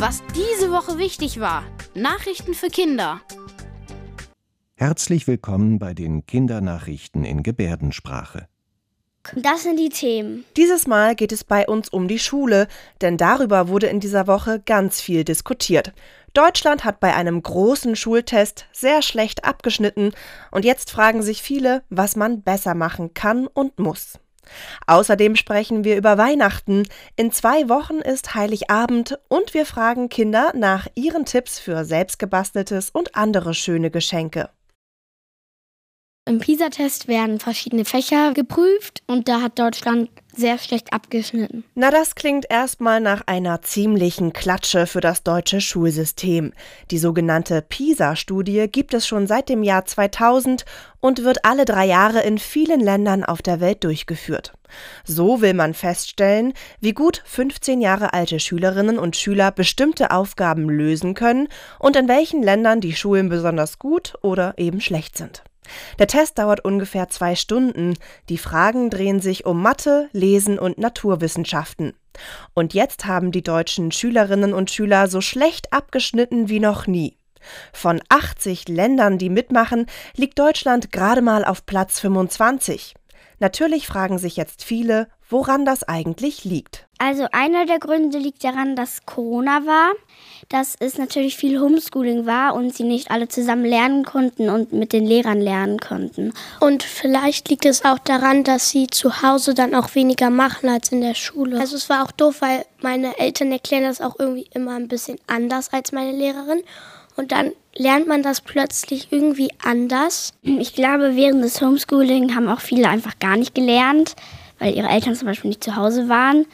Was diese Woche wichtig war. Nachrichten für Kinder. Herzlich willkommen bei den Kindernachrichten in Gebärdensprache. Das sind die Themen. Dieses Mal geht es bei uns um die Schule, denn darüber wurde in dieser Woche ganz viel diskutiert. Deutschland hat bei einem großen Schultest sehr schlecht abgeschnitten und jetzt fragen sich viele, was man besser machen kann und muss. Außerdem sprechen wir über Weihnachten. In zwei Wochen ist Heiligabend und wir fragen Kinder nach ihren Tipps für selbstgebasteltes und andere schöne Geschenke. Im PISA-Test werden verschiedene Fächer geprüft und da hat Deutschland sehr schlecht abgeschnitten. Na, das klingt erstmal nach einer ziemlichen Klatsche für das deutsche Schulsystem. Die sogenannte PISA-Studie gibt es schon seit dem Jahr 2000 und wird alle drei Jahre in vielen Ländern auf der Welt durchgeführt. So will man feststellen, wie gut 15 Jahre alte Schülerinnen und Schüler bestimmte Aufgaben lösen können und in welchen Ländern die Schulen besonders gut oder eben schlecht sind. Der Test dauert ungefähr zwei Stunden. Die Fragen drehen sich um Mathe, Lesen und Naturwissenschaften. Und jetzt haben die deutschen Schülerinnen und Schüler so schlecht abgeschnitten wie noch nie. Von 80 Ländern, die mitmachen, liegt Deutschland gerade mal auf Platz 25. Natürlich fragen sich jetzt viele, woran das eigentlich liegt. Also einer der Gründe liegt daran, dass Corona war, dass es natürlich viel Homeschooling war und sie nicht alle zusammen lernen konnten und mit den Lehrern lernen konnten. Und vielleicht liegt es auch daran, dass sie zu Hause dann auch weniger machen als in der Schule. Also es war auch doof, weil meine Eltern erklären das auch irgendwie immer ein bisschen anders als meine Lehrerin. Und dann lernt man das plötzlich irgendwie anders. Ich glaube, während des Homeschooling haben auch viele einfach gar nicht gelernt weil ihre Eltern zum Beispiel nicht zu Hause waren.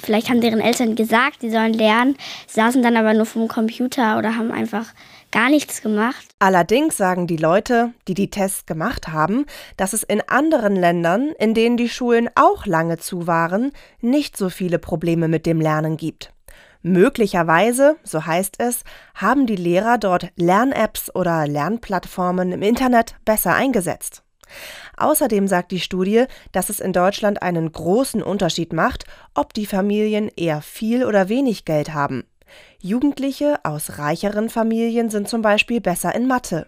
Vielleicht haben deren Eltern gesagt, sie sollen lernen, saßen dann aber nur vom Computer oder haben einfach gar nichts gemacht. Allerdings sagen die Leute, die die Tests gemacht haben, dass es in anderen Ländern, in denen die Schulen auch lange zu waren, nicht so viele Probleme mit dem Lernen gibt. Möglicherweise, so heißt es, haben die Lehrer dort Lern-Apps oder Lernplattformen im Internet besser eingesetzt. Außerdem sagt die Studie, dass es in Deutschland einen großen Unterschied macht, ob die Familien eher viel oder wenig Geld haben. Jugendliche aus reicheren Familien sind zum Beispiel besser in Mathe.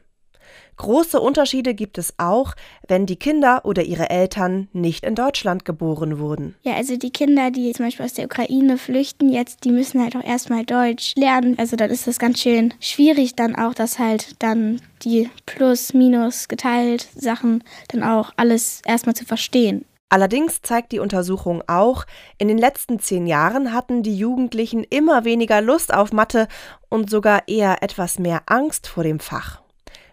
Große Unterschiede gibt es auch, wenn die Kinder oder ihre Eltern nicht in Deutschland geboren wurden. Ja, also die Kinder, die zum Beispiel aus der Ukraine flüchten jetzt, die müssen halt auch erstmal Deutsch lernen. Also dann ist das ganz schön schwierig dann auch, dass halt dann die Plus, Minus, geteilt Sachen dann auch alles erstmal zu verstehen. Allerdings zeigt die Untersuchung auch, in den letzten zehn Jahren hatten die Jugendlichen immer weniger Lust auf Mathe und sogar eher etwas mehr Angst vor dem Fach.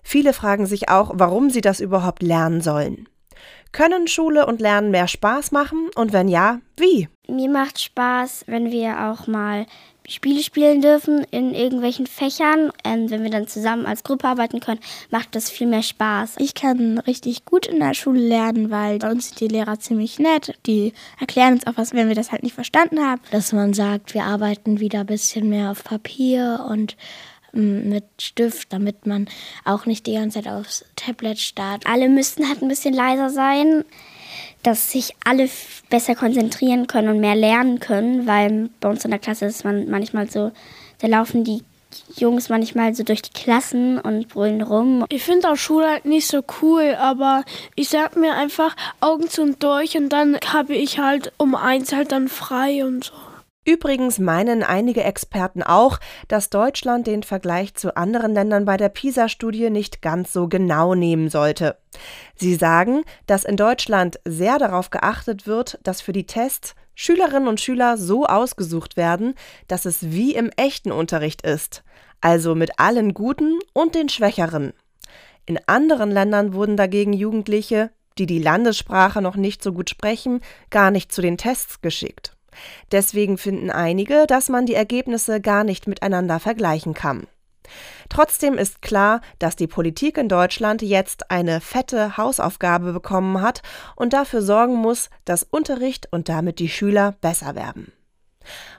Viele fragen sich auch, warum sie das überhaupt lernen sollen. Können Schule und Lernen mehr Spaß machen und wenn ja, wie? Mir macht Spaß, wenn wir auch mal Spiele spielen dürfen in irgendwelchen Fächern. Ähm, wenn wir dann zusammen als Gruppe arbeiten können, macht das viel mehr Spaß. Ich kann richtig gut in der Schule lernen, weil bei uns sind die Lehrer ziemlich nett. Die erklären uns auch was, wenn wir das halt nicht verstanden haben. Dass man sagt, wir arbeiten wieder ein bisschen mehr auf Papier und mit Stift, damit man auch nicht die ganze Zeit aufs Tablet starrt. Alle müssten halt ein bisschen leiser sein, dass sich alle besser konzentrieren können und mehr lernen können, weil bei uns in der Klasse ist man manchmal so, da laufen die Jungs manchmal so durch die Klassen und brüllen rum. Ich finde auch Schule halt nicht so cool, aber ich sag mir einfach Augen zu und durch und dann habe ich halt um eins halt dann frei und so. Übrigens meinen einige Experten auch, dass Deutschland den Vergleich zu anderen Ländern bei der PISA-Studie nicht ganz so genau nehmen sollte. Sie sagen, dass in Deutschland sehr darauf geachtet wird, dass für die Tests Schülerinnen und Schüler so ausgesucht werden, dass es wie im echten Unterricht ist, also mit allen Guten und den Schwächeren. In anderen Ländern wurden dagegen Jugendliche, die die Landessprache noch nicht so gut sprechen, gar nicht zu den Tests geschickt. Deswegen finden einige, dass man die Ergebnisse gar nicht miteinander vergleichen kann. Trotzdem ist klar, dass die Politik in Deutschland jetzt eine fette Hausaufgabe bekommen hat und dafür sorgen muss, dass Unterricht und damit die Schüler besser werden.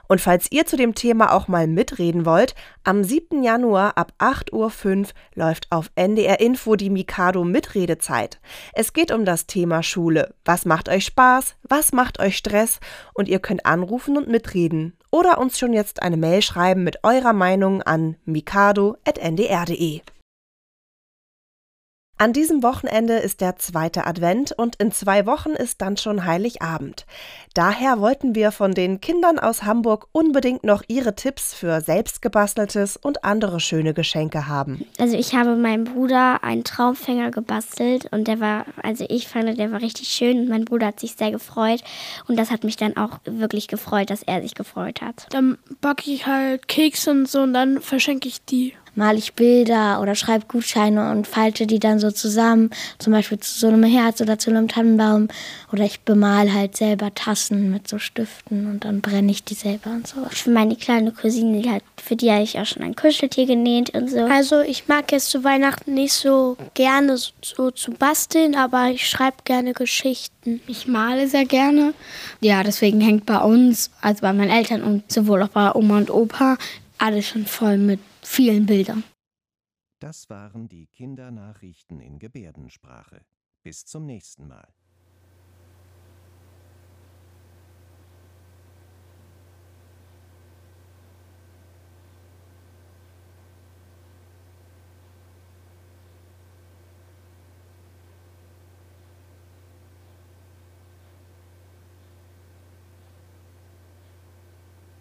Und falls ihr zu dem Thema auch mal mitreden wollt, am 7. Januar ab 8.05 Uhr läuft auf NDR Info die Mikado Mitredezeit. Es geht um das Thema Schule. Was macht euch Spaß? Was macht euch Stress? Und ihr könnt anrufen und mitreden oder uns schon jetzt eine Mail schreiben mit eurer Meinung an mikado.ndr.de. An diesem Wochenende ist der zweite Advent und in zwei Wochen ist dann schon Heiligabend. Daher wollten wir von den Kindern aus Hamburg unbedingt noch ihre Tipps für selbstgebasteltes und andere schöne Geschenke haben. Also ich habe meinem Bruder einen Traumfänger gebastelt und der war, also ich fand, der war richtig schön und mein Bruder hat sich sehr gefreut und das hat mich dann auch wirklich gefreut, dass er sich gefreut hat. Dann backe ich halt Kekse und so und dann verschenke ich die male ich Bilder oder schreibe Gutscheine und falte die dann so zusammen, zum Beispiel zu so einem Herz oder zu einem Tannenbaum. Oder ich bemal halt selber Tassen mit so Stiften und dann brenne ich die selber und so. Für meine kleine Cousine, die hat, für die habe ich auch schon ein Kuscheltier genäht und so. Also ich mag jetzt zu Weihnachten nicht so gerne so, so zu basteln, aber ich schreibe gerne Geschichten. Ich male sehr gerne. Ja, deswegen hängt bei uns, also bei meinen Eltern und sowohl auch bei Oma und Opa, alles schon voll mit vielen Bildern. Das waren die Kindernachrichten in Gebärdensprache. Bis zum nächsten Mal.